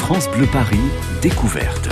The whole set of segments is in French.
France Bleu Paris, découverte.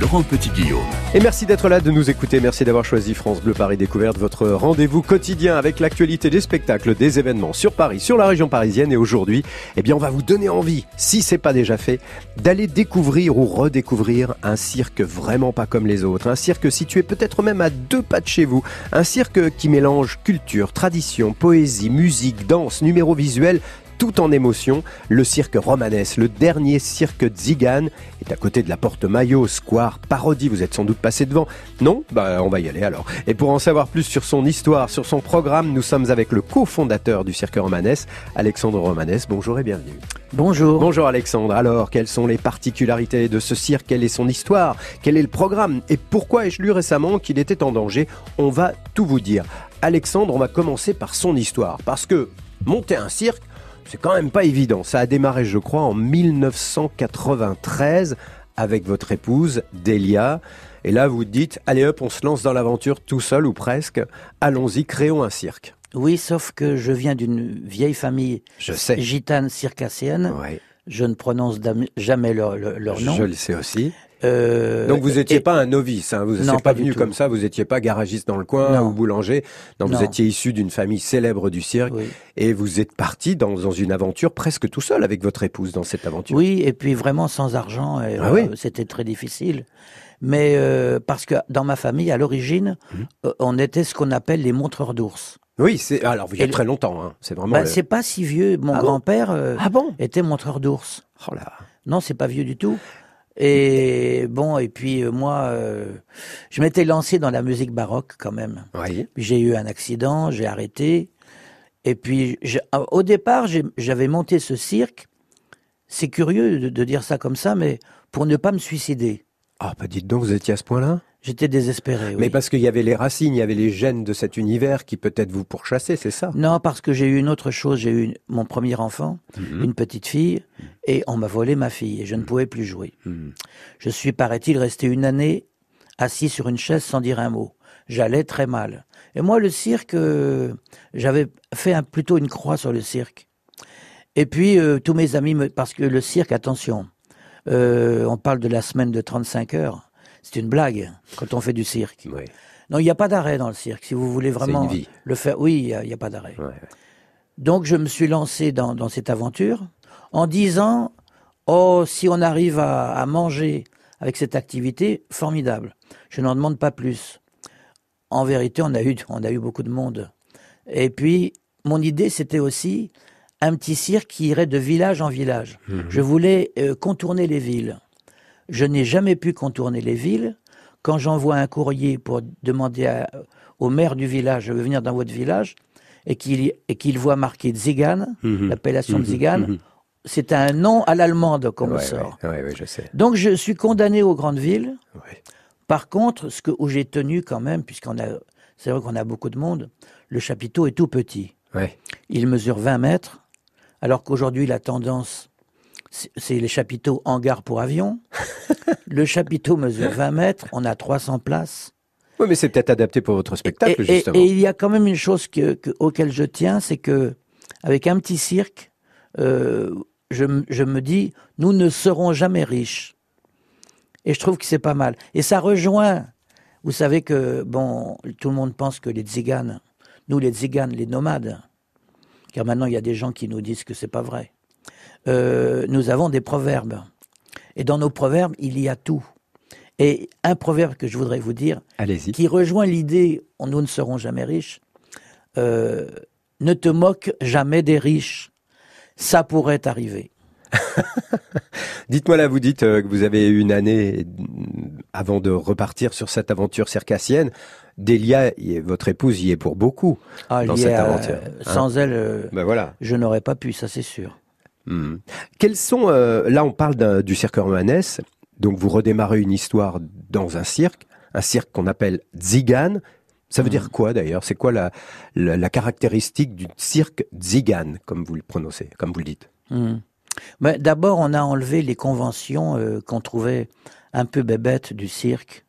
Laurent Petit-Guillaume. Et merci d'être là, de nous écouter. Merci d'avoir choisi France Bleu Paris Découverte, votre rendez-vous quotidien avec l'actualité des spectacles, des événements sur Paris, sur la région parisienne. Et aujourd'hui, eh bien, on va vous donner envie, si c'est pas déjà fait, d'aller découvrir ou redécouvrir un cirque vraiment pas comme les autres. Un cirque situé peut-être même à deux pas de chez vous. Un cirque qui mélange culture, tradition, poésie, musique, danse, numéro visuel, tout en émotion, le cirque romanesque, le dernier cirque Zigan, est à côté de la porte Maillot, Square, Parodie. Vous êtes sans doute passé devant. Non? Bah, on va y aller alors. Et pour en savoir plus sur son histoire, sur son programme, nous sommes avec le cofondateur du cirque romanesque, Alexandre Romanès. Bonjour et bienvenue. Bonjour. Bonjour Alexandre. Alors, quelles sont les particularités de ce cirque? Quelle est son histoire? Quel est le programme? Et pourquoi ai-je lu récemment qu'il était en danger? On va tout vous dire. Alexandre, on va commencer par son histoire. Parce que monter un cirque, c'est quand même pas évident. Ça a démarré, je crois, en 1993 avec votre épouse, Delia. Et là, vous dites, allez hop, on se lance dans l'aventure tout seul ou presque. Allons-y, créons un cirque. Oui, sauf que je viens d'une vieille famille Je sais. gitane circassienne. Ouais. Je ne prononce jamais leur, leur- leur nom. Je le sais aussi. Euh, Donc vous n'étiez pas un novice, hein. vous n'êtes pas venu tout. comme ça, vous n'étiez pas garagiste dans le coin Non. ou boulanger. Non, Non. vous étiez issu d'une famille célèbre du cirque Oui. et vous êtes parti dans, dans une aventure presque tout seul avec votre épouse dans cette aventure. Oui, et puis vraiment sans argent, et, Ah euh, oui c'était très difficile. Mais euh, parce que dans ma famille, à l'origine, Mhm. on était ce qu'on appelle les montreurs d'ours. Oui, c'est alors il y a très longtemps, hein. c'est vraiment. Bah, le- C'est pas si vieux. Mon Ah bon? grand-père euh, Ah bon? était montreur d'ours. Oh là. Non, c'est pas vieux du tout. Et bon, et puis euh, moi, euh, je m'étais lancé dans la musique baroque quand même. Oui. J'ai eu un accident, j'ai arrêté. Et puis, je- au départ, j'avais monté ce cirque. C'est curieux de, de dire ça comme ça, mais pour ne pas me suicider. Ah bah dites donc, vous étiez à ce point-là? J'étais désespéré. oui. Mais parce qu'il y avait les racines, il y avait les gènes de cet univers qui peut-être vous pourchassaient, c'est ça? Non, parce que j'ai eu une autre chose. J'ai eu une- mon premier enfant, Mhm. une petite fille, et on m'a volé ma fille, et je ne pouvais plus jouer. Mhm. Je suis, paraît-il, resté une année assis sur une chaise sans dire un mot. J'allais très mal. Et moi, le cirque, euh, j'avais fait un- plutôt une croix sur le cirque. Et puis, euh, tous mes amis, me, parce que le cirque, attention, euh, on parle de la semaine de 35 heures. C'est une blague quand on fait du cirque. Oui. Non, il n'y a pas d'arrêt dans le cirque. Si vous voulez vraiment le faire, oui, il n'y a, pas d'arrêt. Ouais, ouais. Donc je me suis lancé dans, dans cette aventure en disant Oh, si on arrive à, à manger avec cette activité, formidable. Je n'en demande pas plus. En vérité, on a eu, on a eu beaucoup de monde. Et puis, mon idée, c'était aussi un petit cirque qui irait de village en village. Mhm. Je voulais euh, contourner les villes. Je n'ai jamais pu contourner les villes. Quand j'envoie un courrier pour demander à- au maire du village, je veux venir dans votre village, et qu'il voit marqué Zigan, Mhm. l'appellation de Mhm. Zigan, c'est un nom à l'allemande qu'on me Ouais, sort. ouais, ouais, ouais, je sais. Donc je suis condamné aux grandes villes. Par contre, ce que, où j'ai tenu quand même, puisqu'on a, c'est vrai qu'on a beaucoup de monde, le chapiteau est tout petit. Il mesure 20 mètres, alors qu'aujourd'hui la tendance, c'est- les chapiteaux hangars pour avions. le chapiteau mesure 20 mètres, on a 300 places. Oui, mais c'est peut-être adapté pour votre spectacle, Et, justement. et il y a quand même une chose que, que- auquel je tiens, c'est que avec un petit cirque, euh, je, je me dis, nous ne serons jamais riches. Et je trouve que c'est pas mal. Et ça rejoint, vous savez que, bon, tout le monde pense que les tziganes, nous les tziganes, les nomades, car maintenant il y a des gens qui nous disent que c'est pas vrai, euh, nous avons des proverbes. Et dans nos proverbes, il y a tout. Et un proverbe que je voudrais vous dire, Allez-y. qui rejoint l'idée nous ne serons jamais riches. euh, ne te moque jamais des riches. Ça pourrait arriver. Dites-moi là, vous dites euh, que vous avez eu une année avant de repartir sur cette aventure circassienne. Delia, votre épouse, y est pour beaucoup. Ah, Dans cette à- aventure, hein. sans elle, euh, Ben voilà. je n'aurais pas pu, ça c'est sûr. Hmm. Quels sont euh, là on parle du cirque romanesque, donc vous redémarrez une histoire dans un cirque, un cirque qu'on appelle Zigan. Ça veut Hmm. dire quoi d'ailleurs? C'est quoi la, la, la caractéristique du cirque Zigan, comme vous le prononcez, comme vous le dites? Mais D'abord, on a enlevé les conventions euh, qu'on trouvait un peu bébêtes du cirque.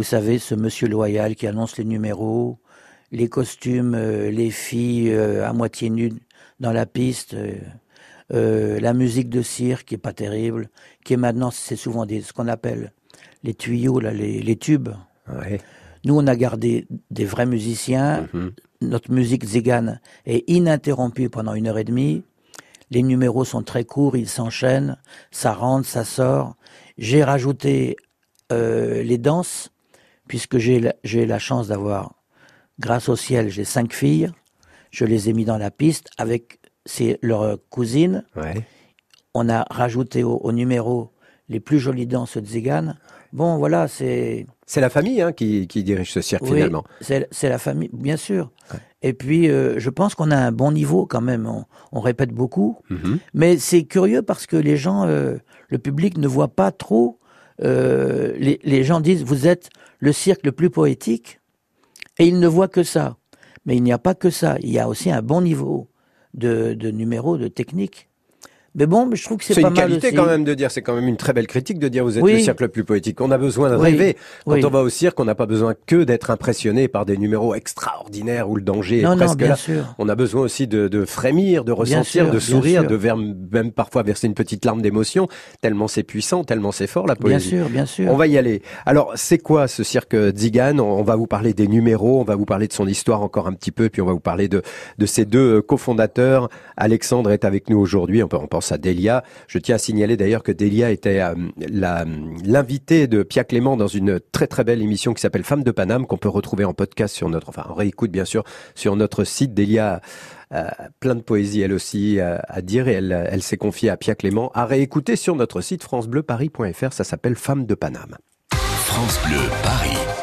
Vous savez, ce monsieur loyal qui annonce les numéros, les costumes, euh, les filles euh, à moitié nues dans la piste. euh, la musique de cirque qui est pas terrible, qui est maintenant, c'est souvent des, ce qu'on appelle les tuyaux, là, les, les tubes. Ouais. Nous, on a gardé des vrais musiciens. Mhm. Notre musique zigane est ininterrompue pendant une heure et demie. Les numéros sont très courts, ils s'enchaînent, ça rentre, ça sort. J'ai rajouté euh, les danses, puisque j'ai la, la chance d'avoir, grâce au ciel, j'ai cinq filles. Je les ai mis dans la piste avec c'est leur cousine. Ouais. On a rajouté au, au numéro les plus jolies danses de zigane. Bon, voilà, c'est C'est la famille hein, qui, qui dirige ce cirque oui, finalement. c'est la famille, bien sûr. Ouais. Et puis, euh, je pense qu'on a un bon niveau quand même. On, on répète beaucoup, Mhm. mais c'est curieux parce que les gens, euh, le public ne voit pas trop. Euh, les, gens disent vous êtes le cirque le plus poétique, et ils ne voient que ça. Mais il n'y a pas que ça. Il y a aussi un bon niveau de, de numéros, de technique. Mais bon, mais je trouve que c'est C'est pas une mal qualité aussi. quand même de dire, c'est quand même une très belle critique de dire vous êtes Oui. le cirque le plus poétique. On a besoin de Oui. rêver. Quand Oui. on va au cirque, on n'a pas besoin que d'être impressionné par des numéros extraordinaires où le danger Non, est non, presque bien là. sûr. On a besoin aussi de, de frémir, de ressentir, sûr, de bien sourire, de ver- même parfois verser une petite larme d'émotion, tellement c'est puissant, tellement c'est fort la Bien poésie. sûr, bien sûr. On va y aller. Alors, c'est quoi ce cirque Zigan on, va vous parler des numéros, on va vous parler de son histoire encore un petit peu, puis on va vous parler de, de ses deux cofondateurs. Alexandre est avec nous aujourd'hui, on, peut- on à Delia. Je tiens à signaler d'ailleurs que Delia était euh, l'invitée de Pia Clément dans une très très belle émission qui s'appelle Femmes de Paname, qu'on peut retrouver en podcast sur notre, enfin en réécoute bien sûr, sur notre site. Delia euh, plein de poésie elle aussi euh, à dire et elle, elle s'est confiée à Pia Clément à réécouter sur notre site francebleuparis.fr. Ça s'appelle Femmes de Paname. France Bleu Paris.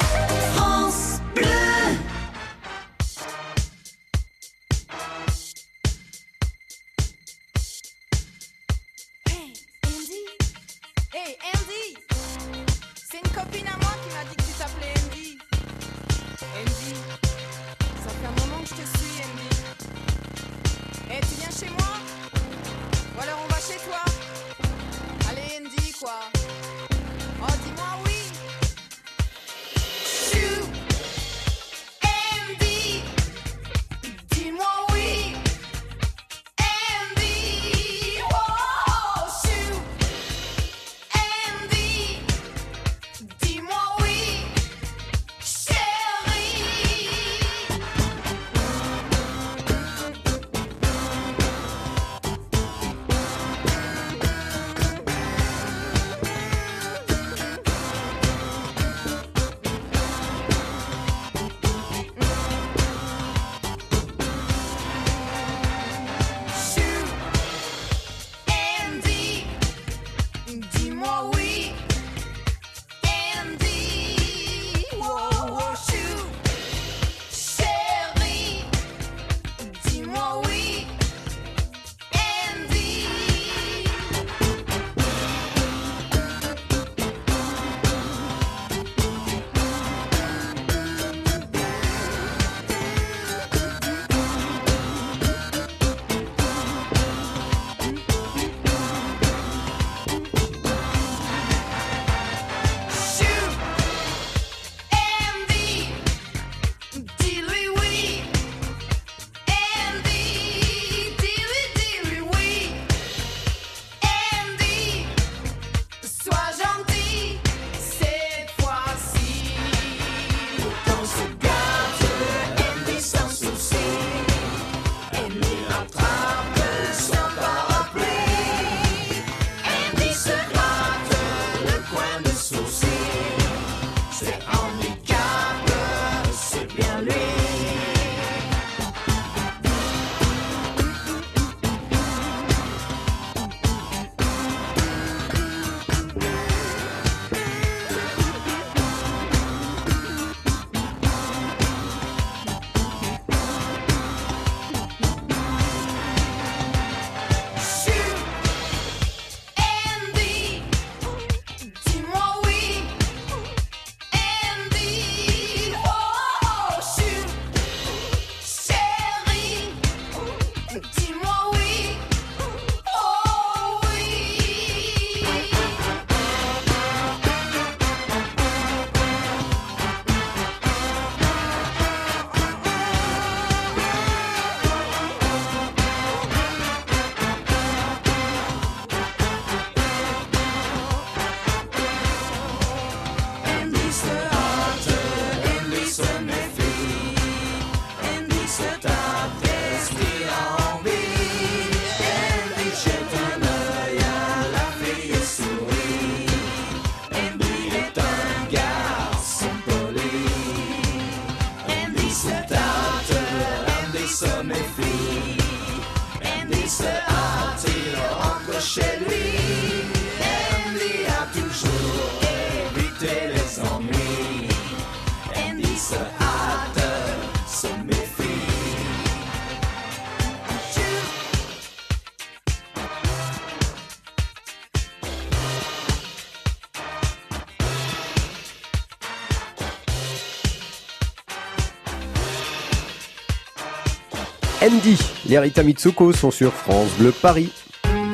Andy, les Rita Mitsuko sont sur France Bleu Paris.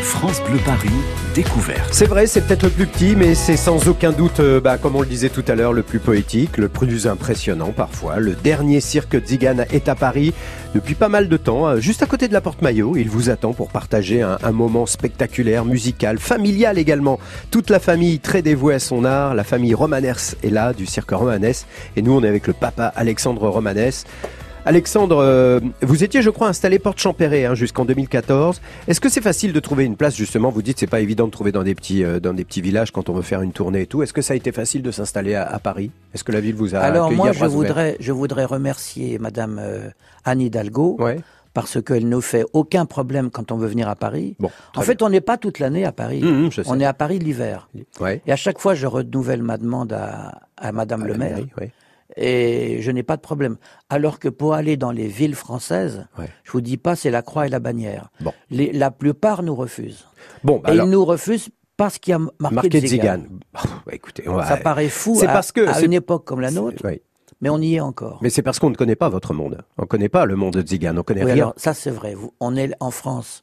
France Bleu Paris, découverte. C'est vrai, c'est peut-être le plus petit, mais c'est sans aucun doute, euh, bah, comme on le disait tout à l'heure, le plus poétique, le plus impressionnant parfois. Le dernier cirque Zigane est à Paris depuis pas mal de temps, euh, juste à côté de la Porte Maillot. Il vous attend pour partager un, un moment spectaculaire, musical, familial également. Toute la famille très dévouée à son art, la famille Romaners est là, du cirque Romanès. Et nous, on est avec le papa Alexandre Romanès. Alexandre, euh, vous étiez, je crois, installé Porte Champéret hein, jusqu'en 2014. Est-ce que c'est facile de trouver une place justement Vous dites c'est pas évident de trouver dans des petits euh, dans des petits villages quand on veut faire une tournée et tout. Est-ce que ça a été facile de s'installer à, à Paris? Est-ce que la ville vous a Alors moi, à je voudrais, je voudrais remercier Madame euh, Anne Hidalgo Ouais. parce qu'elle ne fait aucun problème quand on veut venir à Paris. Bon. En fait, on n'est pas toute l'année à Paris. Hum, hum, on est à Paris l'hiver. Ouais. Et à chaque fois, je renouvelle ma demande à, à Madame À le maire. mairie, ouais. Et je n'ai pas de problème. Alors que pour aller dans les villes françaises, Ouais. je vous dis pas, c'est la croix et la bannière. Bon. Les- la plupart nous refusent. Bon, bah et alors, ils nous refusent parce qu'il y a marqué, marqué de Zigane. Zigane. Bah, écoutez, on va- Ça paraît fou à, parce que à une époque comme la nôtre, Ouais. mais on y est encore. Mais c'est parce qu'on ne connaît pas votre monde. On ne connaît pas le monde de Zigane. On connaît Oui, rien. alors ça c'est vrai. Vous- on est en France,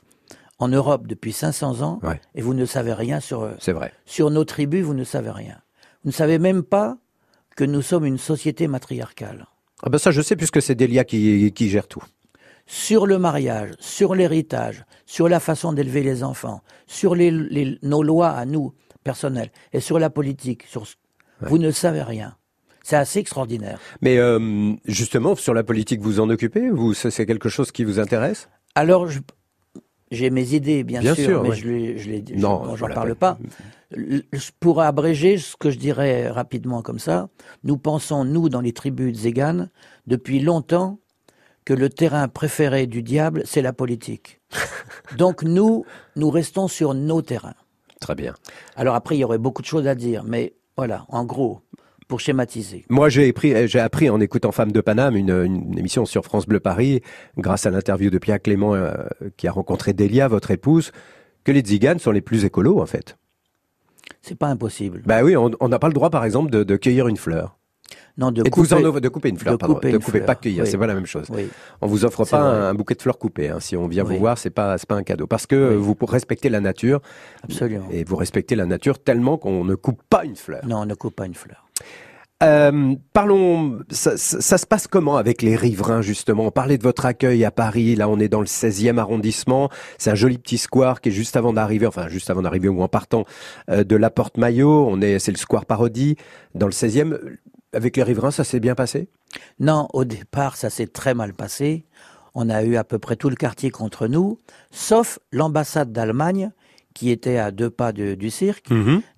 en Europe depuis 500 ans, Ouais. et vous ne savez rien sur eux. C'est vrai. Sur nos tribus, vous ne savez rien. Vous ne savez même pas que nous sommes une société matriarcale. Ah ben ça, je sais puisque c'est Delia qui, qui gère tout. Sur le mariage, sur l'héritage, sur la façon d'élever les enfants, sur les, les- nos lois à nous, personnelles, et sur la politique, sur, vous ne savez rien. C'est assez extraordinaire. Mais euh, justement, sur la politique, vous en occupez? Vous, c'est quelque chose qui vous intéresse? Alors, j'ai mes idées, bien, Bien sûr, sûr, mais ouais. je les, je les, je- Non, bon, j'en voilà, parle pas. Pour abréger ce que je dirais rapidement comme ça, nous pensons, nous, dans les tribus de Zégan, depuis longtemps, que le terrain préféré du diable, c'est la politique. Donc nous, nous restons sur nos terrains. Très bien. Alors après, il y aurait beaucoup de choses à dire, mais voilà, en gros, pour schématiser. Moi, j'ai appris, j'ai appris en écoutant Femme de Paname, une, une émission sur France Bleu Paris, grâce à l'interview de Pierre Clément, euh, qui a rencontré Delia, votre épouse, que les Tziganes sont les plus écolos, en fait. C'est pas impossible. Bah oui, on n'a pas le droit, par exemple, de, de cueillir une fleur. Non, de Et de vous couper- en- de couper une fleur, de pardon. couper de couper, fleur, pas cueillir, oui. c'est pas la même chose. Oui. On vous offre pas un, un bouquet de fleurs coupées. hein. Si on vient Oui. vous voir, c'est pas pas un cadeau parce que vous respectez la nature Absolument. et vous respectez la nature tellement qu'on ne coupe pas une fleur. Non, on ne coupe pas une fleur. Euh, parlons, ça, ça- ça se passe comment avec les riverains justement? On parlait de votre accueil à Paris, là on est dans le 16e arrondissement, c'est un joli petit square qui est juste avant d'arriver, enfin juste avant d'arriver ou en partant euh, de la Porte Maillot, on est, c'est le square Parodie, dans le 16e. Avec les riverains, ça s'est bien passé? Non, au départ, ça s'est très mal passé. On a eu à peu près tout le quartier contre nous, sauf l'ambassade d'Allemagne qui était à deux pas de- du cirque.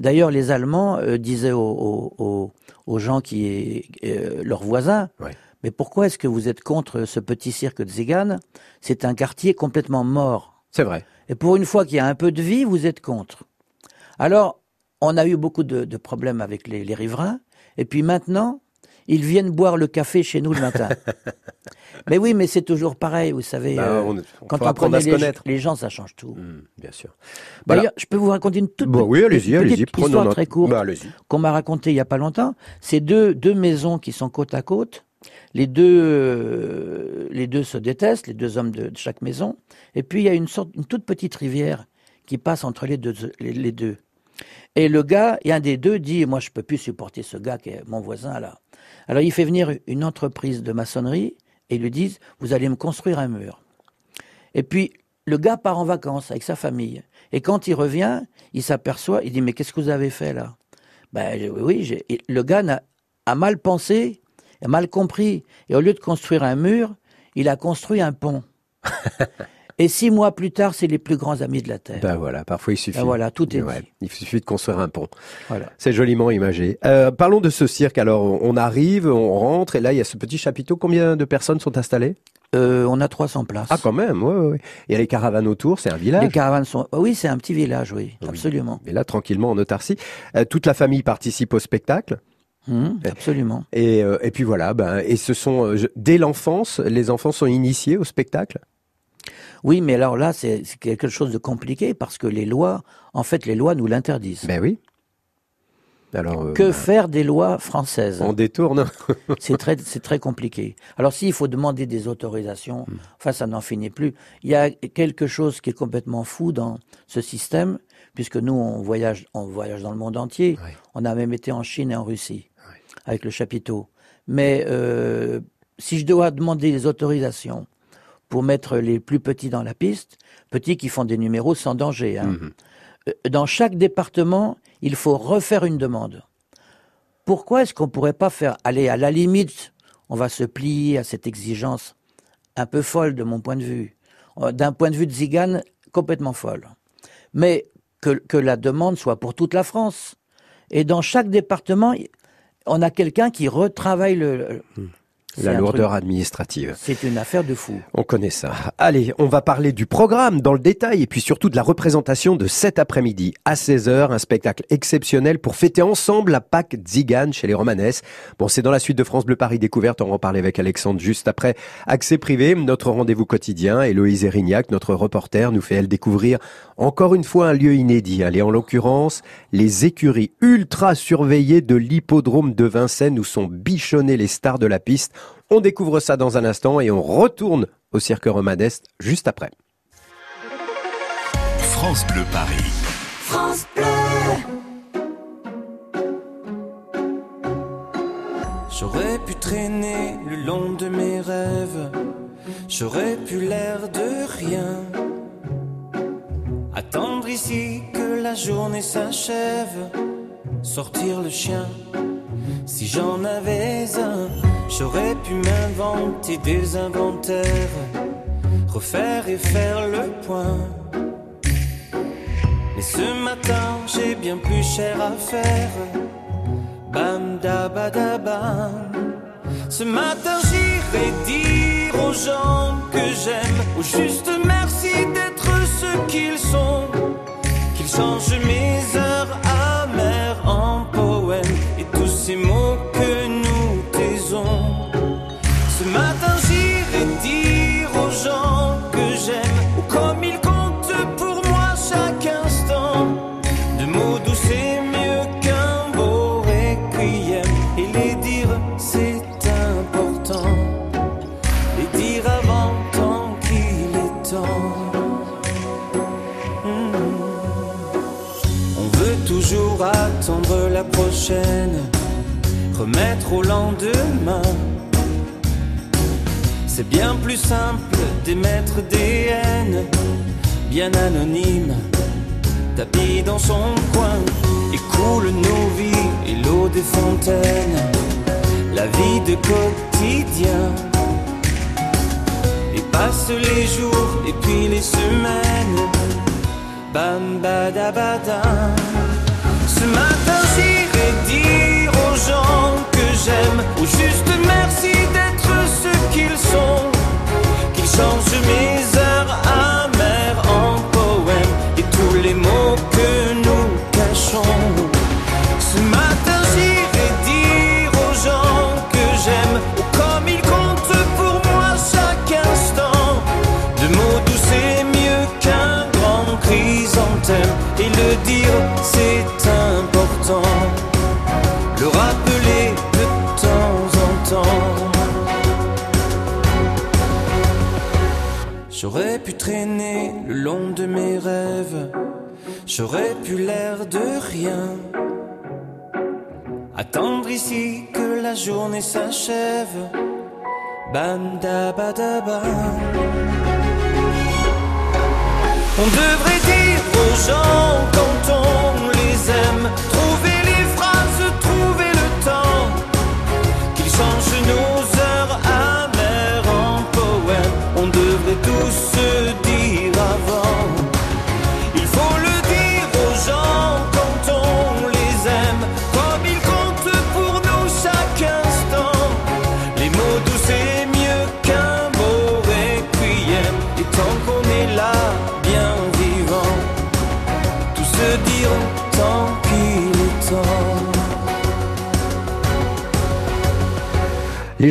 D'ailleurs, les Allemands euh, disaient aux, aux- aux- aux gens qui, euh, leurs voisins, Ouais. mais pourquoi est-ce que vous êtes contre ce petit cirque de Zigane C'est un quartier complètement mort. C'est vrai. Et pour une fois qu'il y a un peu de vie, vous êtes contre. Alors, on a eu beaucoup de, de problèmes avec les, les riverains. Et puis maintenant, ils viennent boire le café chez nous le matin. mais oui, mais c'est toujours pareil, vous savez. Bah, euh, on- on quand on connaît se les, connaître. les gens, ça change tout. Hmm, bien sûr. D'ailleurs, je peux vous raconter une toute Bon, oui, allez-y, allez-y, histoire notre- très courte Bah, qu'on m'a racontée il y a pas longtemps. C'est deux, deux maisons qui sont côte à côte. Les deux, euh, les deux se détestent, les deux hommes de, de chaque maison. Et puis il y a une sorte, une toute petite rivière qui passe entre les deux, les, les deux. Et le gars, et un des deux dit, moi je peux plus supporter ce gars qui est mon voisin là. Alors il fait venir une entreprise de maçonnerie et ils lui disent, vous allez me construire un mur. Et puis le gars part en vacances avec sa famille. Et quand il revient, il s'aperçoit, il dit, mais qu'est-ce que vous avez fait là? Ben oui, le gars n'a- a mal pensé, a mal compris. Et au lieu de construire un mur, il a construit un pont. Et six mois plus tard, c'est les plus grands amis de la Terre. Ben voilà, parfois il suffit. Ben voilà, tout est Ouais, dit. Il suffit de construire un pont. Voilà. C'est joliment imagé. Euh, parlons de ce cirque. Alors, on arrive, on rentre, et là, il y a ce petit chapiteau. Combien de personnes sont installées? Euh, on a 300 places. Ah, quand même, ouais, ouais. Il y a les caravanes autour, c'est un village. Les caravanes sont. ah Oui, c'est un petit village, oui, Oui. absolument. Et là, tranquillement, en autarcie. Euh, toute la famille participe au spectacle. Hum, absolument. Et, et puis voilà, ben, et ce sont, dès l'enfance, les enfants sont initiés au spectacle? Oui, mais alors là, c'est quelque chose de compliqué parce que les lois, en fait, les lois nous l'interdisent. Ben oui. Alors, euh, Que bah, faire des lois françaises? on détourne. C'est très, c'est très compliqué. Alors s'il faut demander des autorisations, Hmm. enfin ça n'en finit plus. Il y a quelque chose qui est complètement fou dans ce système, puisque nous on voyage, on voyage dans le monde entier. On a même été en Chine et en Russie avec le chapiteau. Mais euh, si je dois demander les autorisations pour mettre les plus petits dans la piste, petits qui font des numéros sans danger, hein, Mhm. euh, dans chaque département, il faut refaire une demande. Pourquoi est-ce qu'on ne pourrait pas faire, aller à la limite, on va se plier à cette exigence un peu folle de mon point de vue, euh, d'un point de vue de Zigane, complètement folle. Mais que, que la demande soit pour toute la France. Et dans chaque département, on a quelqu'un qui retravaille le... c'est La lourdeur truc- administrative. C'est une affaire de fou. On connaît ça. Allez, on va parler du programme dans le détail et puis surtout de la représentation de cet après-midi à 16h, un spectacle exceptionnel pour fêter ensemble la Pâque Zigane chez les Romanesses. Bon, c'est dans la suite de France Bleu Paris Découverte, on va en parler avec Alexandre juste après. Accès privé, notre rendez-vous quotidien, Héloïse Erignac, notre reporter, nous fait elle découvrir encore une fois un lieu inédit. Allez, en l'occurrence, les écuries ultra surveillées de l'hippodrome de Vincennes où sont bichonnées les stars de la piste. On découvre ça dans un instant et on retourne au cirque romanesque juste après. France Bleu Paris. France Bleu. J'aurais pu traîner le long de mes rêves, j'aurais pu l'air de rien. Attendre ici que la journée s'achève, sortir le chien. Si j'en avais un, j'aurais pu m'inventer des inventaires, refaire et faire le point. Mais ce matin, j'ai bien plus cher à faire. Bam da ba da bam. Ce matin j'irai dire aux gens que j'aime, au juste merci d'être ce qu'ils sont, qu'ils changent mes heures amères remettre au lendemain. C'est bien plus simple d'émettre des haines, bien anonymes, tapis dans son coin. Et coule nos vies et l'eau des fontaines, la vie de quotidien. Et passent les jours et puis les semaines, bam badabadam. Ce matin j'irai dire aux gens que j'aime, au juste merci d'être ce qu'ils sont, qu'ils changent mes heures et le dire c'est important. Le rappeler de temps en temps. J'aurais pu traîner le long de mes rêves, j'aurais pu l'air de rien. Attendre ici que la journée s'achève, bam da ba da bam. On devrait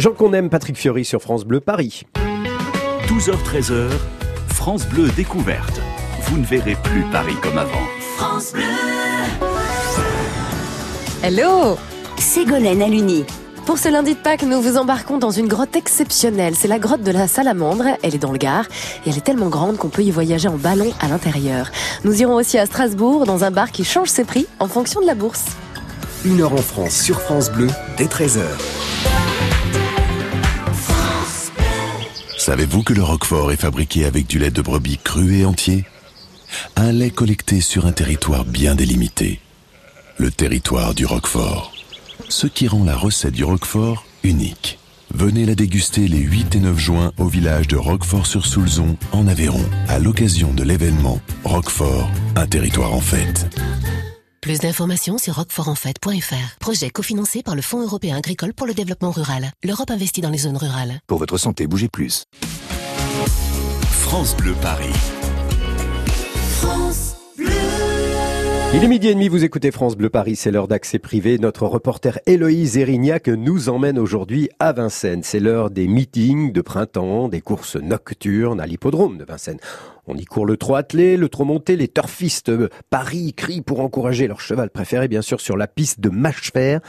gens qu'on aime, Patrick Fiori sur France Bleu Paris. 12h-13h, France Bleu découverte. Vous ne verrez plus Paris comme avant. France Bleu. Hello Ségolène Aluni. Pour ce lundi de Pâques, nous vous embarquons dans une grotte exceptionnelle. C'est la grotte de la Salamandre. Elle est dans le Gard et elle est tellement grande qu'on peut y voyager en ballon à l'intérieur. Nous irons aussi à Strasbourg dans un bar qui change ses prix en fonction de la bourse. Une heure en France sur France Bleu, dès 13h. Savez-vous que le Roquefort est fabriqué avec du lait de brebis cru et entier? Un lait collecté sur un territoire bien délimité. Le territoire du Roquefort. Ce qui rend la recette du Roquefort unique. Venez la déguster les 8 et 9 juin au village de Roquefort-sur-Soulzon, en Aveyron, à l'occasion de l'événement Roquefort, un territoire en fête. Plus d'informations sur roquefortenfête.fr. Projet cofinancé par le Fonds européen agricole pour le développement rural. L'Europe investit dans les zones rurales. Pour votre santé, bougez plus. France Bleu Paris. France Bleu. Il est midi et demi, vous écoutez France Bleu Paris, c'est l'heure d'accès privé. Notre reporter Héloïse Erignac nous emmène aujourd'hui à Vincennes. C'est l'heure des meetings de printemps, des courses nocturnes à l'hippodrome de Vincennes. On y court le trot attelé, le trot monté, les turfistes euh, Paris crient pour encourager leur cheval préféré, bien sûr, sur la piste de mâche-fer.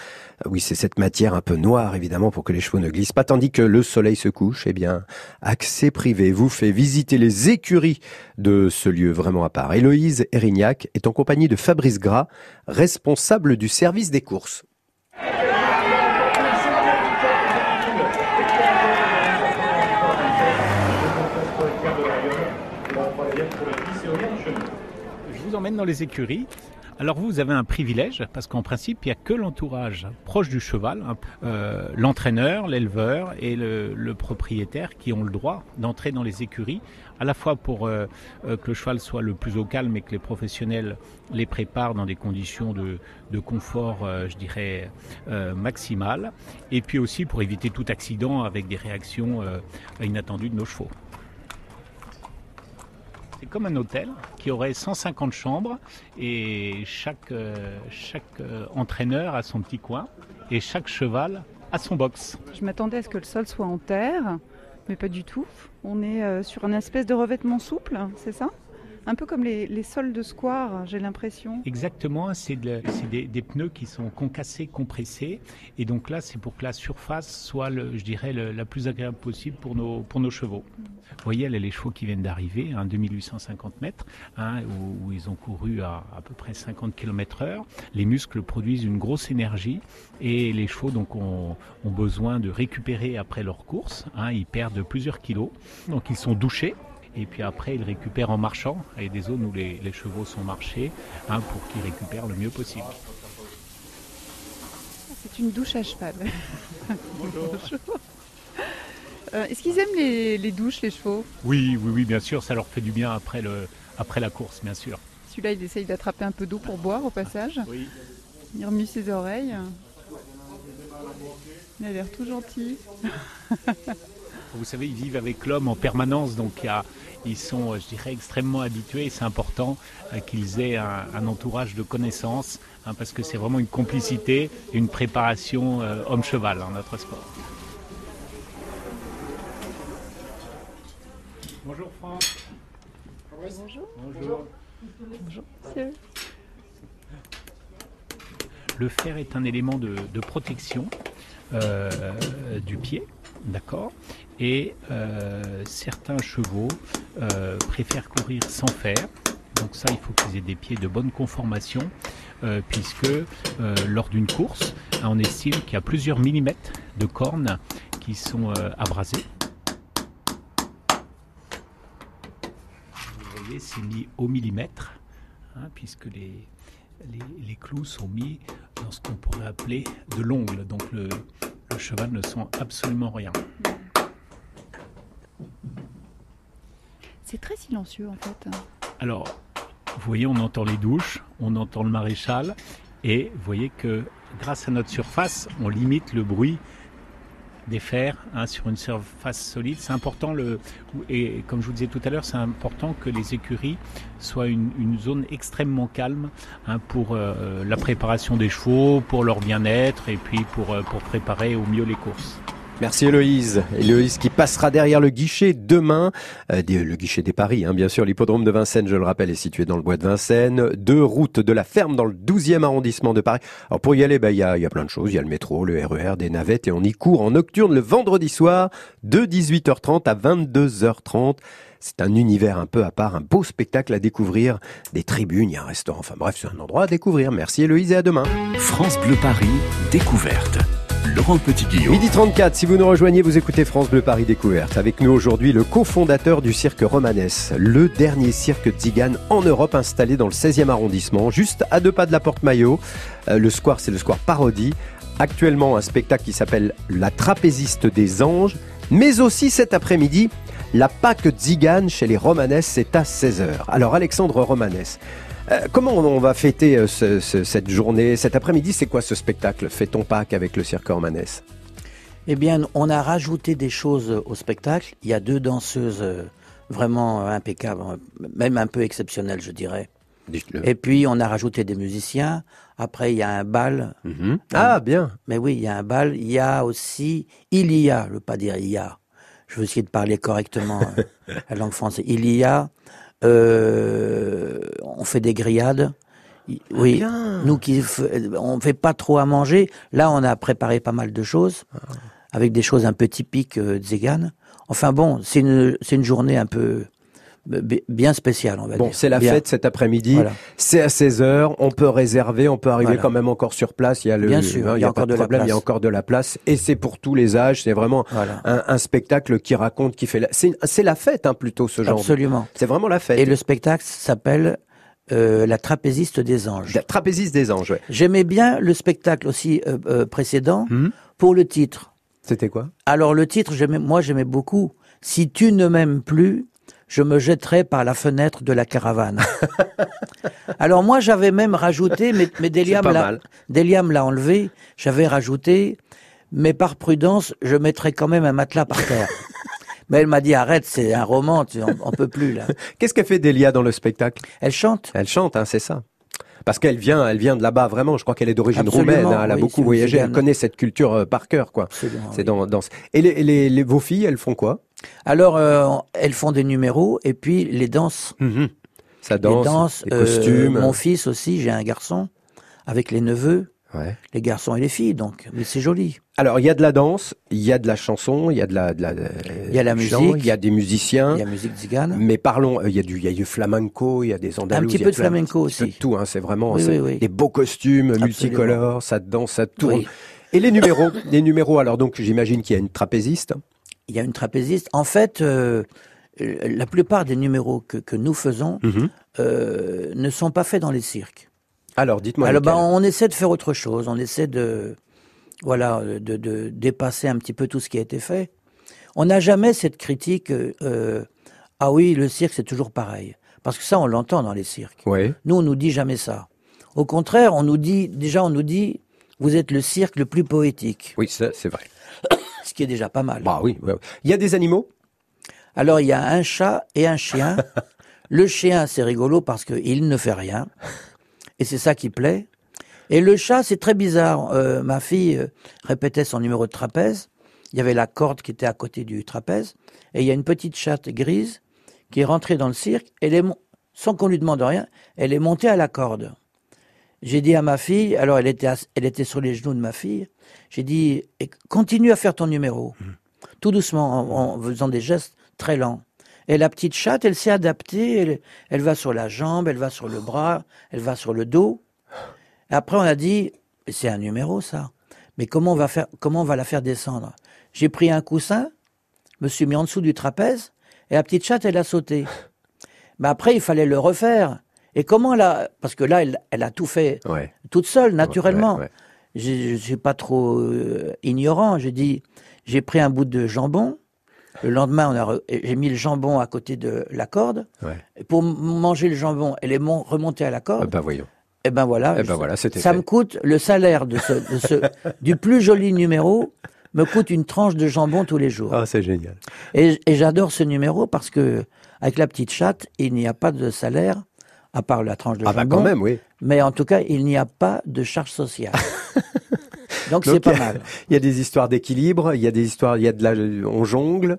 Euh, Oui, c'est cette matière un peu noire, évidemment, pour que les chevaux ne glissent pas, tandis que le soleil se couche. Eh bien, accès privé vous fait visiter les écuries de ce lieu vraiment à part. Héloïse Erignac est en compagnie de Fabrice Gras, responsable du service des courses. Dans les écuries. Alors vous, avez un privilège parce qu'en principe, il n'y a que l'entourage proche du cheval, hein, euh, l'entraîneur, l'éleveur et le, propriétaire qui ont le droit d'entrer dans les écuries, à la fois pour euh, euh, que le cheval soit le plus au calme et que les professionnels les préparent dans des conditions de, confort, je dirais, maximales, et puis aussi pour éviter tout accident avec des réactions inattendues de nos chevaux. C'est comme un hôtel qui aurait 150 chambres et chaque, euh, euh, entraîneur a son petit coin et chaque cheval a son box. Je m'attendais à ce que le sol soit en terre, mais pas du tout. On est euh, sur une espèce de revêtement souple, c'est ça? Un peu comme les, les sols de square, j'ai l'impression. Exactement, c'est de- des, pneus qui sont concassés, compressés. Et donc là, c'est pour que la surface soit, le, je dirais, la plus agréable possible pour nos, pour nos chevaux. Vous voyez, là, les chevaux qui viennent d'arriver, hein, 2850 mètres, hein, où, ils ont couru à à peu près 50 km heure. Les muscles produisent une grosse énergie et les chevaux donc ont, ont besoin de récupérer après leur course. hein, ils perdent plusieurs kilos, donc ils sont douchés. Et puis après, ils récupèrent en marchant. Il y a des zones où les, les chevaux sont marchés hein, pour qu'ils récupèrent le mieux possible. C'est une douche à cheval. Bonjour. Euh, Est-ce qu'ils aiment les, les douches, les chevaux? Oui, oui, oui, bien sûr, ça leur fait du bien après, le, après la course, bien sûr. Celui-là, il essaye d'attraper un peu d'eau pour boire au passage. Oui. Il remue ses oreilles. Il a l'air tout gentil. Vous savez, ils vivent avec l'homme en permanence, donc il y a- ils sont, je dirais, extrêmement habitués. C'est important euh, qu'ils aient un, un entourage de connaissances, hein, parce que c'est vraiment une complicité, une préparation euh, homme-cheval dans notre sport. Bonjour Franck. Bonjour. Bonjour. Bonjour, monsieur. Le fer est un élément de, de protection euh, du pied, d'accord Et euh, certains chevaux euh, préfèrent courir sans fer. Donc ça, il faut qu'ils aient des pieds de bonne conformation, euh, puisque lors d'une course, on estime qu'il y a plusieurs millimètres de cornes qui sont abrasées. Vous voyez, c'est mis au millimètre, hein, puisque les, les, les clous sont mis dans ce qu'on pourrait appeler de l'ongle. Donc le, le cheval ne sent absolument rien. C'est très silencieux en fait. Alors, vous voyez, on entend les douches, on entend le maréchal, et vous voyez que grâce à notre surface, on limite le bruit des fers hein, sur une surface solide. C'est important, le, et comme je vous disais tout à l'heure, c'est important que les écuries soient une, zone extrêmement calme hein, pour euh, la préparation des chevaux, pour leur bien-être et puis pour, euh, pour préparer au mieux les courses. Merci Héloïse. Héloïse qui passera derrière le guichet demain. Euh, le guichet des Paris, hein, bien sûr. L'hippodrome de Vincennes, je le rappelle, est situé dans le bois de Vincennes. Deux routes de la ferme dans le 12e arrondissement de Paris. Alors pour y aller, bah, il y, a, y a plein de choses. Il y a le métro, le RER, des navettes et on y court en nocturne le vendredi soir de 18h30 à 22h30. C'est un univers un peu à part, un beau spectacle à découvrir, des tribunes, y a un restaurant, enfin bref, c'est un endroit à découvrir. Merci Héloïse et à demain. France Bleu Paris, découverte. Laurent Petit-Guillaume. Midi 34, si vous nous rejoignez, vous écoutez France Bleu Paris Découverte. Avec nous aujourd'hui, le cofondateur du cirque Romanès, le dernier cirque Tzigane en Europe installé dans le 16e arrondissement, juste à deux pas de la Porte Maillot. Euh, le square, c'est le square Parodie. Actuellement, un spectacle qui s'appelle La trapéziste des anges, mais aussi cet après-midi, la Pâque Tzigane chez les Romanès, c'est à 16h. Alors, Alexandre Romanès, euh, comment on va fêter euh, ce- ce- cette journée, cet après-midi? C'est quoi ce spectacle Fait-on Pâques avec le cirque Romanès Eh bien, on a rajouté des choses au spectacle. Il y a deux danseuses euh, vraiment impeccables, euh, même un peu exceptionnelles, je dirais. Dites-le. Et puis, on a rajouté des musiciens. Après, il y a un bal. Mhm. Ah, bien. Mais oui, il y a un bal. Il y a aussi, il y a, je veux pas dire il y a. Je veux essayer de parler correctement euh, la langue française. Il y a, euh, on fait des grillades. Il- Oui, bien. nous qui, on fait pas trop à manger. Là, on a préparé pas mal de choses, avec des choses un peu typiques euh, Tzigane. Enfin bon, c'est une, c'est une journée un peu bien spéciale, on va Bon, dire. c'est la Bien. fête cet après-midi. Voilà. C'est à 16h. On peut réserver. On peut arriver Voilà. quand même encore sur place. Il y a le, Bien sûr, hein, il y a encore de la problème. Il y a place. encore de la place. Et c'est pour tous les âges. C'est vraiment Voilà. un, un spectacle qui raconte, qui fait la, c'est, c'est la fête, hein, plutôt, ce genre. Absolument. C'est vraiment la fête. Et le spectacle s'appelle euh, La trapéziste des anges. La trapéziste des anges, ouais. J'aimais bien le spectacle aussi euh, euh, précédent Mhm. pour le titre. C'était quoi? Alors le titre, moi j'aimais beaucoup. Si tu ne m'aimes plus, je me jetterai par la fenêtre de la caravane. Alors moi j'avais même rajouté, mais, mais Deliam pas l'a, enlevé, j'avais rajouté, mais par prudence, je mettrai quand même un matelas par terre. mais elle m'a dit arrête, c'est un roman, tu, on, on peut plus là. Qu'est-ce qu'elle fait Delia dans le spectacle? Elle chante. Elle chante, hein, c'est ça. Parce qu'elle vient, elle vient de là-bas vraiment. Je crois qu'elle est d'origine roumaine. hein, Elle a oui, beaucoup voyagé. Elle connaît cette culture euh, par cœur, quoi. C'est oui. dans, dans. Et les, les, les- vos filles, elles font quoi? Alors euh, elles font des numéros et puis les danses. Ça les danse, danses, les euh, costumes. mon fils aussi, j'ai un garçon avec les neveux, Ouais. les garçons et les filles, donc mais c'est joli. Alors il y a de la danse, il y a de la chanson, il y a de la, euh, Il y a la musique. il y a des musiciens. Il y a musique tzigane. Mais parlons, euh, il y a du, il y a du flamenco, il y a des andalous. petit y a peu de flamenco un petit peu aussi. de tout, hein, c'est vraiment Oui, oui, oui. des beaux costumes Absolument. multicolores, ça danse, ça tourne. Et les numéros, les numéros. Alors donc j'imagine qu'il y a une trapéziste. Il y a une trapéziste. En fait, euh, euh, la plupart des numéros que, que nous faisons Mhm. euh, ne sont pas faits dans les cirques. Alors dites-moi. Alors, ben, on essaie de faire autre chose. On essaie de, voilà, de, de dépasser un petit peu tout ce qui a été fait. On n'a jamais cette critique. euh, ah oui, le cirque c'est toujours pareil. Parce que ça, on l'entend dans les cirques. Ouais. Nous, on nous dit jamais ça. Au contraire, on nous dit déjà, on nous dit, vous êtes le cirque le plus poétique, Oui, ça c'est vrai. ce qui est déjà pas mal. Bah oui. Il y a des animaux? Alors, il y a un chat et un chien. le chien, c'est rigolo parce qu'il ne fait rien. Et c'est ça qui plaît. Et le chat, c'est très bizarre. Euh, ma fille euh, répétait son numéro de trapèze. Il y avait la corde qui était à côté du trapèze. Et il y a une petite chatte grise qui est rentrée dans le cirque. Elle est, sans qu'on lui demande rien, elle est montée à la corde. J'ai dit à ma fille, alors elle était, elle était sur les genoux de ma fille, j'ai dit, continue à faire ton numéro, tout doucement, en, en faisant des gestes très lents. Et la petite chatte, elle s'est adaptée, elle, elle va sur la jambe, elle va sur le bras, elle va sur le dos. Et après, on a dit, c'est un numéro ça, mais comment on va, faire, comment on va la faire descendre? J'ai pris un coussin, me suis mis en dessous du trapèze, et la petite chatte, elle a sauté. Mais après, il fallait le refaire. Et comment la... Parce que là, elle, elle a tout fait Ouais. toute seule, naturellement. Ouais, ouais. Je ne suis pas trop euh, ignorant. J'ai dit, j'ai pris un bout de jambon. Le lendemain, j'ai mis le jambon à côté de la corde. Ouais. Et pour manger le jambon, elle est mon- remontée à la corde. bah voyons. Et ben voilà. Eh ben voilà, c'était Ça fait. me coûte le salaire de ce, de ce- du plus joli numéro me coûte une tranche de jambon tous les jours. Ah, c'est génial. Et, et j'adore ce numéro parce que avec la petite chatte, il n'y a pas de salaire à part la tranche de Ah bah jambon. quand même, oui. Mais en tout cas, il n'y a pas de charge sociale. Donc c'est pas il y a- mal. Il y a des histoires d'équilibre, il y a des histoires, il y a de la, on jongle.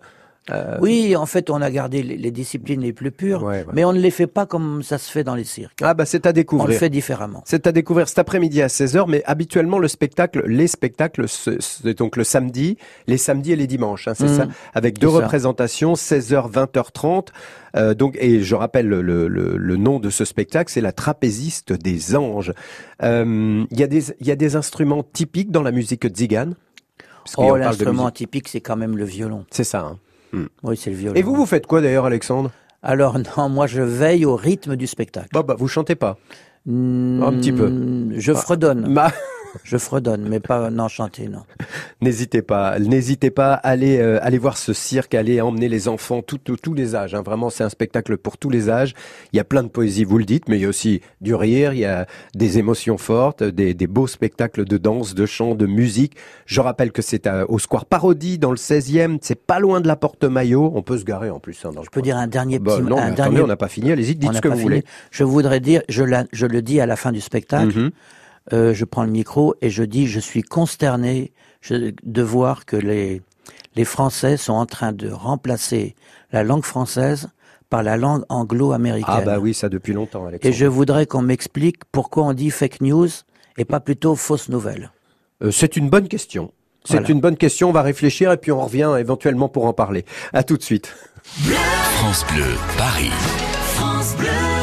Euh, Oui, en fait, on a gardé les, les disciplines les plus pures, Ouais, ouais. mais on ne les fait pas comme ça se fait dans les cirques. Ah bah c'est à on le découvrir. fait différemment. C'est à découvrir cet après-midi à 16h, mais habituellement le spectacle, les spectacles, ce- c'est donc le samedi, les samedis et les dimanches, hein, c'est Mhm. ça, avec deux ça. représentations, 16h, 20h30. Euh, donc, et je rappelle le, le- le- le nom de ce spectacle, c'est la trapéziste des anges. Euh, Il y a des il y a des instruments typiques dans la musique tzigane. Oh, l'instrument typique, c'est quand même le violon. C'est ça. hein. Oui, c'est le violon. Et vous, vous faites quoi d'ailleurs, Alexandre? Alors non, moi je veille au rythme du spectacle. Bah, bah, vous chantez pas. Un petit peu. Je Ah. fredonne. Bah, Je fredonne, mais pas non chanter, non. N'hésitez pas, n'hésitez pas à aller, euh, voir ce cirque, aller emmener les enfants, tous les âges. hein. Vraiment, c'est un spectacle pour tous les âges. Il y a plein de poésie, vous le dites, mais il y a aussi du rire, il y a des émotions fortes, des, des beaux spectacles de danse, de chant, de musique. Je rappelle que c'est au Square Parodie, dans le 16e. C'est pas loin de la Porte Maillot. On peut se garer en plus. Hein, dans Je peux dire un dernier Bah, petit non, mais un attendez, dernier on n'a pas fini. Allez-y, dites ce que vous fini. voulez. Je voudrais dire, je, la- je le dis à la fin du spectacle, Mhm. Euh, je prends le micro et je dis, je suis consterné de voir que les, les Français sont en train de remplacer la langue française par la langue anglo-américaine. Ah bah oui, ça depuis longtemps, et je voudrais qu'on m'explique pourquoi on dit fake news et pas plutôt fausse nouvelle. Euh, c'est une bonne question. C'est Voilà. une bonne question. On va réfléchir et puis on revient éventuellement pour en parler. À tout de suite. France Bleu, Paris. France Bleu.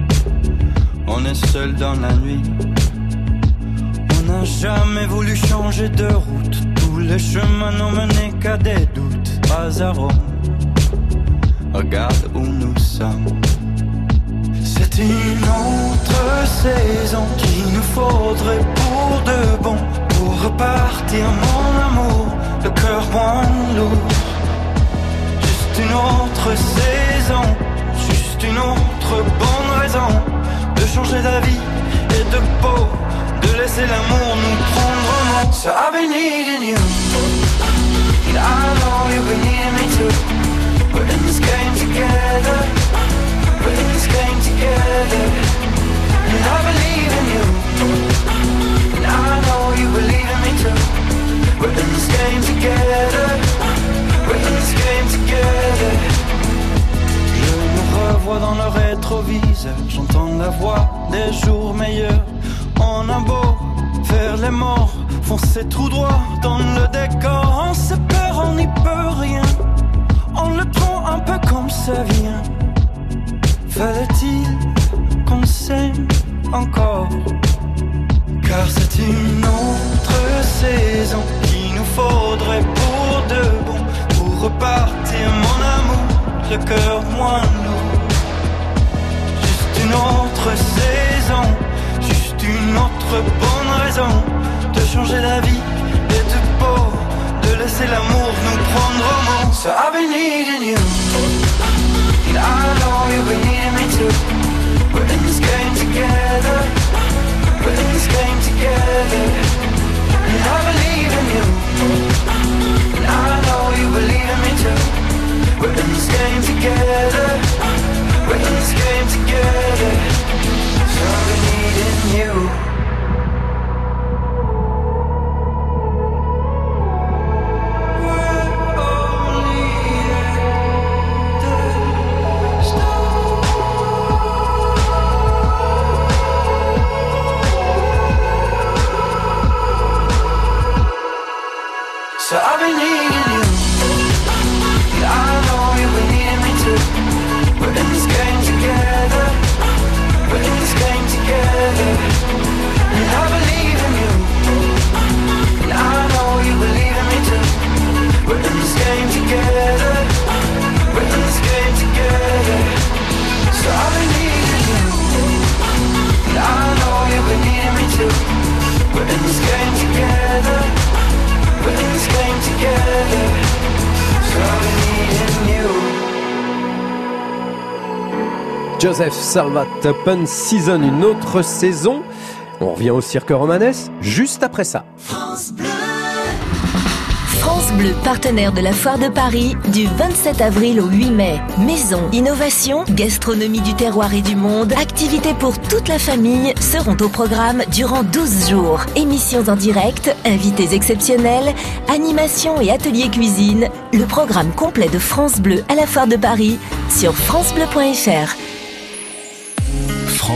On est seul dans la nuit. On n'a jamais voulu changer de route. Tous les chemins n'ont mené qu'à des doutes. Rome. Regarde où nous sommes. C'est une autre saison qu'il nous faudrait pour de bon. Pour repartir, mon amour, le cœur moins lourd. Juste une autre saison, laisser l'amour nous prendre en main. So I've been needing you, and I know you've been needing me too. We're in this game together, we're in this game together, and I believe in you, and I know you believe in me too. We're in this game together, we're in this game together. Je nous revois dans le rétroviseur, j'entends la voix des jours meilleurs. On a beau faire les morts, foncer tout droit dans le décor. On se perd, on n'y peut rien. On le prend un peu comme ça vient. Fallait-il qu'on s'aime encore? Car c'est une autre saison qu'il nous faudrait pour de bon. Pour repartir, mon amour, le cœur moins lourd. Juste une autre saison, juste une autre bonne raison de changer d'avis et de peau, de laisser l'amour nous prendre au mot. So I've been needing you, and I know you've been needing me too. We're in this game together, we're in this game together, Joseph Salvat, Open Season, une autre saison. On revient au cirque romanesque juste après ça. France Bleu. France Bleu, partenaire de la Foire de Paris, du 27 avril au 8 mai. Maison, innovation, gastronomie du terroir et du monde, activités pour toute la famille seront au programme durant 12 jours. Émissions en direct, invités exceptionnels, animations et ateliers cuisine. Le programme complet de France Bleu à la Foire de Paris sur francebleu.fr.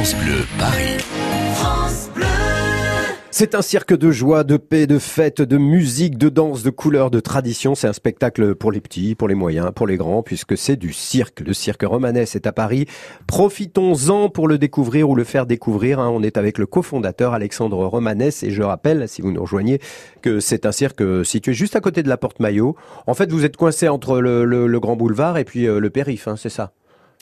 France Bleu Paris. France Bleu. C'est un cirque de joie, de paix, de fête, de musique, de danse, de couleurs, de tradition. C'est un spectacle pour les petits, pour les moyens, pour les grands, puisque c'est du cirque. Le cirque romanesque est à Paris. Profitons-en pour le découvrir ou le faire découvrir. hein. On est avec le cofondateur Alexandre Romanès et je rappelle, si vous nous rejoignez, que c'est un cirque situé juste à côté de la Porte Maillot. En fait, vous êtes coincé entre le, le- le Grand Boulevard et puis euh, le périph', hein, c'est ça?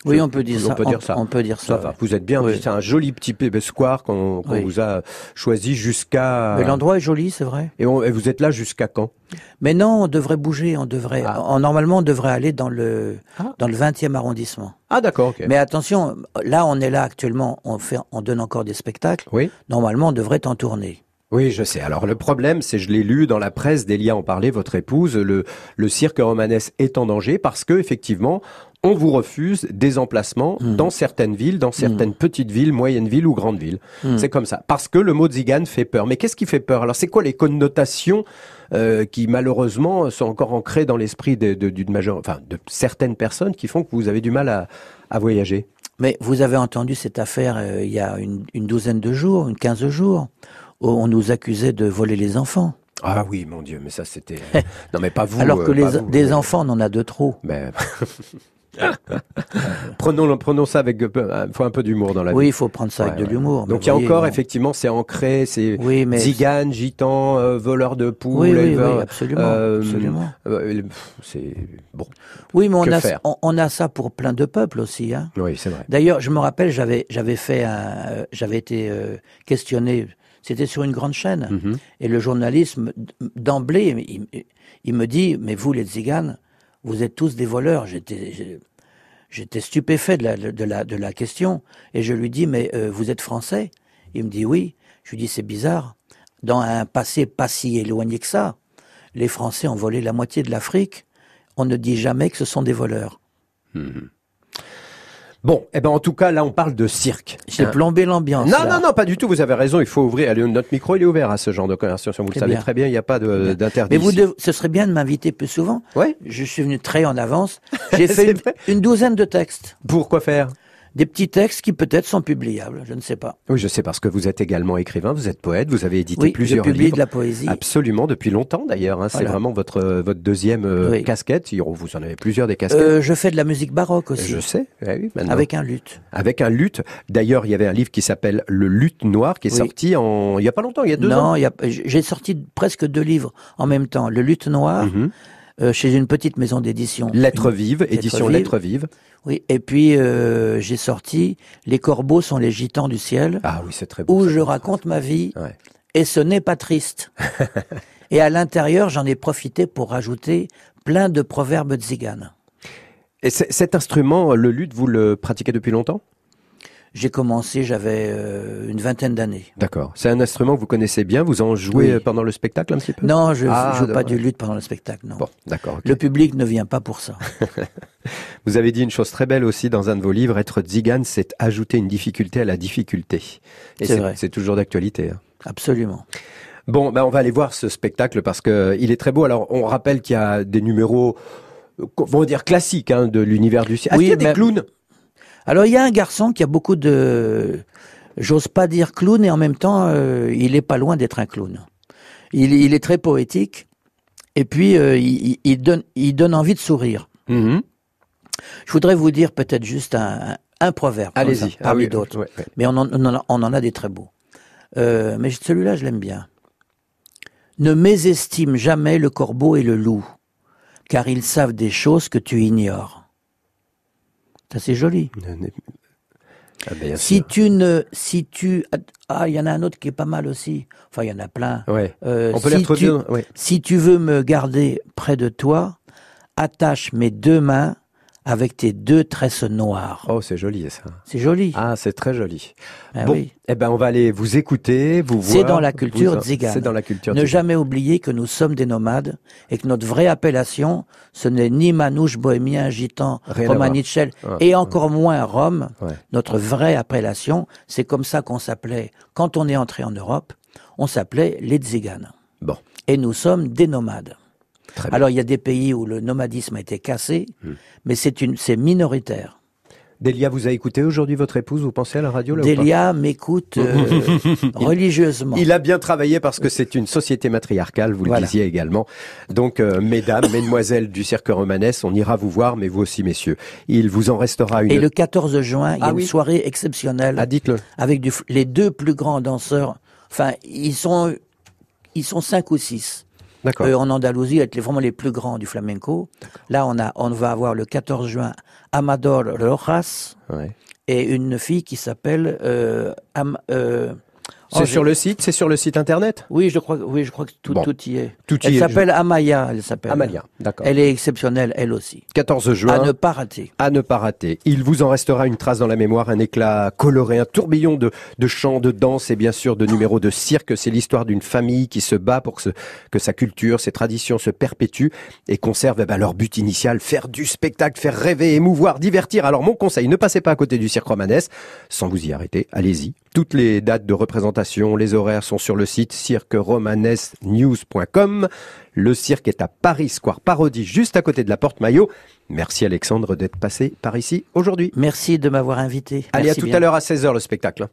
Oui, on peut dire on ça. peut dire ça. On peut dire ça. Ça va, vous êtes bien. Oui. C'est un joli petit square qu'on Oui. vous a choisi jusqu'à. Mais l'endroit est joli, c'est vrai. Et, on- et vous êtes là jusqu'à quand? Mais non, on devrait bouger, on devrait. Ah. en- normalement, on devrait aller dans le dans le 20e arrondissement. Ah d'accord, ok. Mais attention, là, on est là actuellement. On fait, on donne encore des spectacles. Oui. Normalement, on devrait en tournée. Oui, je sais. Alors le problème, c'est, je l'ai lu dans la presse, Delia en parlait, votre épouse, le, le cirque romanesque est en danger parce que effectivement, on vous refuse des emplacements Hmm. dans certaines villes, dans certaines petites villes, moyennes villes ou grandes villes. Hmm. C'est comme ça. Parce que le mot zigane fait peur. Mais qu'est-ce qui fait peur? Alors c'est quoi les connotations euh, qui malheureusement sont encore ancrées dans l'esprit de, de, d'une majeure, enfin de certaines personnes qui font que vous avez du mal à, à voyager? Mais vous avez entendu cette affaire euh, il y a une, une douzaine de jours, une quinze jours, on nous accusait de voler les enfants. Ah oui, mon Dieu, mais ça c'était. non mais pas vous. Alors que euh, les, pas vous, des mais- enfants, on en a de trop. Mais... prenons, prenons ça avec euh, faut un peu d'humour dans la Oui, vie. il faut prendre ça avec Ouais, de l'humour. Donc il y a encore effectivement c'est ancré, c'est Oui, mais zigane, gitan, euh, voleur de poules, Oui, oui, oui, absolument, euh, absolument. euh, c'est bon. Oui, mais on Que a, faire? on, on a ça pour plein de peuples aussi. Hein. Oui, c'est vrai. D'ailleurs, je me rappelle, j'avais, j'avais fait euh, j'avais été euh, questionné. C'était sur une grande chaîne, Mhm. et le journalisme d'emblée, il, il me dit, mais vous les tziganes, vous êtes tous des voleurs. J'étais, stupéfait de la, de la, de la question, et je lui dis, mais euh, vous êtes français? Il me dit oui. Je lui dis, c'est bizarre. Dans un passé pas si éloigné que ça, les Français ont volé la moitié de l'Afrique. On ne dit jamais que ce sont des voleurs. Mhm. Bon, eh ben en tout cas là on parle de cirque. J'ai Hein. plombé l'ambiance. Non, là. non, non, pas du tout. Vous avez raison. Il faut ouvrir. Allez, notre micro, il est ouvert à ce genre de conversation. Vous le savez bien. très bien. Il n'y a pas de- Mais d'interdit. vous, ici. dev- ce serait bien de m'inviter plus souvent. Ouais. Je suis venu très en avance. J'ai fait une, une douzaine de textes. Pour quoi faire? Des petits textes qui peut-être sont publiables, je ne sais pas. Oui, je sais parce que vous êtes également écrivain, vous êtes poète, vous avez édité Oui, je plusieurs publie livres. de la poésie. Absolument, depuis longtemps d'ailleurs. hein. C'est vraiment votre euh, votre deuxième euh, Oui. casquette. Vous en avez plusieurs des casquettes. Euh, je fais de la musique baroque aussi. je sais. eh oui, maintenant. Avec un luth. avec un luth. D'ailleurs, il y avait un livre qui s'appelle Le luth noir qui est Oui. sorti en il y a pas longtemps, il y a deux non, ans. a- j'ai sorti presque deux livres en même temps. Le luth noir, Mhm. Chez une petite maison d'édition. Lettres vives, édition. Lettres vives. Oui, et puis euh, j'ai sorti Les corbeaux sont les gitans du ciel, Ah oui, c'est très beau. où je raconte ma vie Ouais. et ce n'est pas triste. et à l'intérieur, j'en ai profité pour rajouter plein de proverbes tziganes. Et cet instrument, le luth, vous le pratiquez depuis longtemps? J'ai commencé, j'avais euh, une vingtaine d'années. D'accord. C'est un instrument que vous connaissez bien. Vous en jouez Oui. euh, pendant le spectacle un petit peu? Non, je ne Ah, joue pas du luth pendant le spectacle, non. Bon, d'accord. Le public ne vient pas pour ça. Vous avez dit une chose très belle aussi dans un de vos livres, être tzigane, c'est ajouter une difficulté à la difficulté. Et C'est vrai. c'est toujours d'actualité. hein. Absolument. Bon, ben on va aller voir ce spectacle parce que euh, il est très beau. Alors, on rappelle qu'il y a des numéros, euh, on va dire classiques hein, de l'univers du cirque. Oui, Est-ce qu'il y a mais- des clowns? Alors il y a un garçon qui a beaucoup de, j'ose pas dire clown, et en même temps, euh, il est pas loin d'être un clown. Il, il est très poétique, et puis euh, il, donne, il donne envie de sourire. Mhm. Je voudrais vous dire peut-être juste un, un proverbe, Allez-y. Ah parmi oui, d'autres. Mais on en, on en a, on en a des très beaux. Euh, mais celui-là, je l'aime bien. Ne mésestime jamais le corbeau et le loup, car ils savent des choses que tu ignores. Ça, c'est joli. Ah, bien si sûr. tu ne, si tu, ah, il y en a un autre qui est pas mal aussi. Enfin, il y en a plein. Ouais. Euh, On peut si tu- ouais. Si tu veux me garder près de toi, attache mes deux mains avec tes deux tresses noires. Oh, c'est joli ça. C'est joli. Ah, c'est très joli. Ah bon, oui. eh ben, on va aller vous écouter, vous voir. C'est dans la culture tzigane. C'est dans la culture Ne tzigane. jamais oublier que nous sommes des nomades et que notre vraie appellation, ce n'est ni manouche, bohémien, gitan, romanichel et Ouais, encore moins rome. Ouais. Notre vraie appellation, c'est comme ça qu'on s'appelait quand on est entré en Europe, on s'appelait les tziganes. Bon. Et nous sommes des nomades. Alors il y a des pays où le nomadisme a été cassé, Hmm. mais c'est une, c'est minoritaire. Delia, vous avez écouté aujourd'hui votre épouse, vous pensez à la radio là, Delia m'écoute euh, religieusement. Il a bien travaillé parce que c'est une société matriarcale, vous le Voilà. disiez également. Donc, euh, mesdames, mesdemoiselles du cirque romanesque, on ira vous voir, mais vous aussi, messieurs. Il vous en restera une. Et le 14 juin, il y a Ah une oui soirée exceptionnelle. Ah, dites-le. avec du, les deux plus grands danseurs. Enfin, ils sont, ils sont cinq ou six. Euh, en Andalousie, être les, vraiment les plus grands du flamenco. Là, on a, on va avoir le 14 juin Amador Rojas Ouais. et une fille qui s'appelle euh, Am- euh, C'est oh, sur le site, c'est sur le site internet. Oui, je crois, oui, je crois que tout, Bon. tout y est. Tout y elle s'appelle Amaya. Elle s'appelle. Amalia, d'accord. Elle est exceptionnelle, elle aussi. 14 juin. À ne pas rater. à ne pas rater. Il vous en restera une trace dans la mémoire, un éclat coloré, un tourbillon de, de chants, de danse et bien sûr de numéros de cirque. C'est l'histoire d'une famille qui se bat pour que, ce- que sa culture, ses traditions se perpétuent et conservent eh ben, leur but initial, faire du spectacle, faire rêver, émouvoir, divertir. Alors mon conseil, ne passez pas à côté du cirque romanesque sans vous y arrêter. Allez-y. Toutes les dates de représentation, les horaires sont sur le site cirqueromanesnews.com. Le cirque est à Paris Square Parodie, juste à côté de la Porte Maillot. Merci Alexandre d'être passé par ici aujourd'hui. Merci de m'avoir invité. Allez, à tout bien. à l'heure à 16h le spectacle.